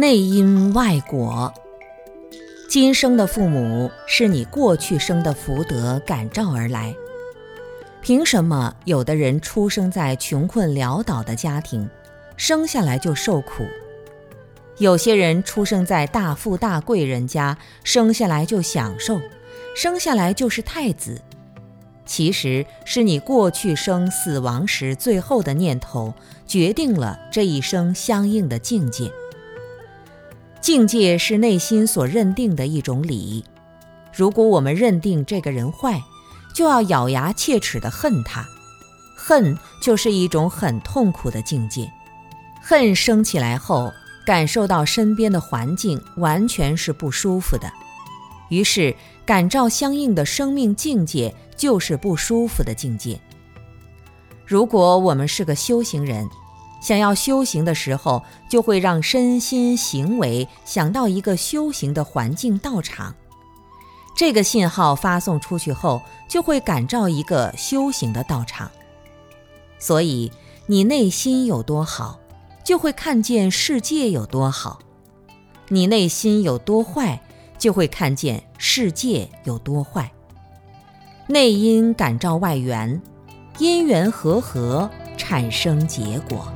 内因外果。今生的父母是你过去生的福德感召而来。凭什么有的人出生在穷困潦倒的家庭，生下来就受苦？有些人出生在大富大贵人家，生下来就享受，生下来就是太子。其实是你过去生死亡时最后的念头，决定了这一生相应的境界。境界是内心所认定的一种理。如果我们认定这个人坏，就要咬牙切齿地恨他。恨就是一种很痛苦的境界。恨升起来后。感受到身边的环境完全是不舒服的，于是感召相应的生命境界就是不舒服的境界。如果我们是个修行人，想要修行的时候，就会让身心行为想到一个修行的环境道场，这个信号发送出去后，就会感召一个修行的道场。所以你内心有多好。就会看见世界有多好，你内心有多坏，就会看见世界有多坏。内因感召外缘，因缘和合产生结果。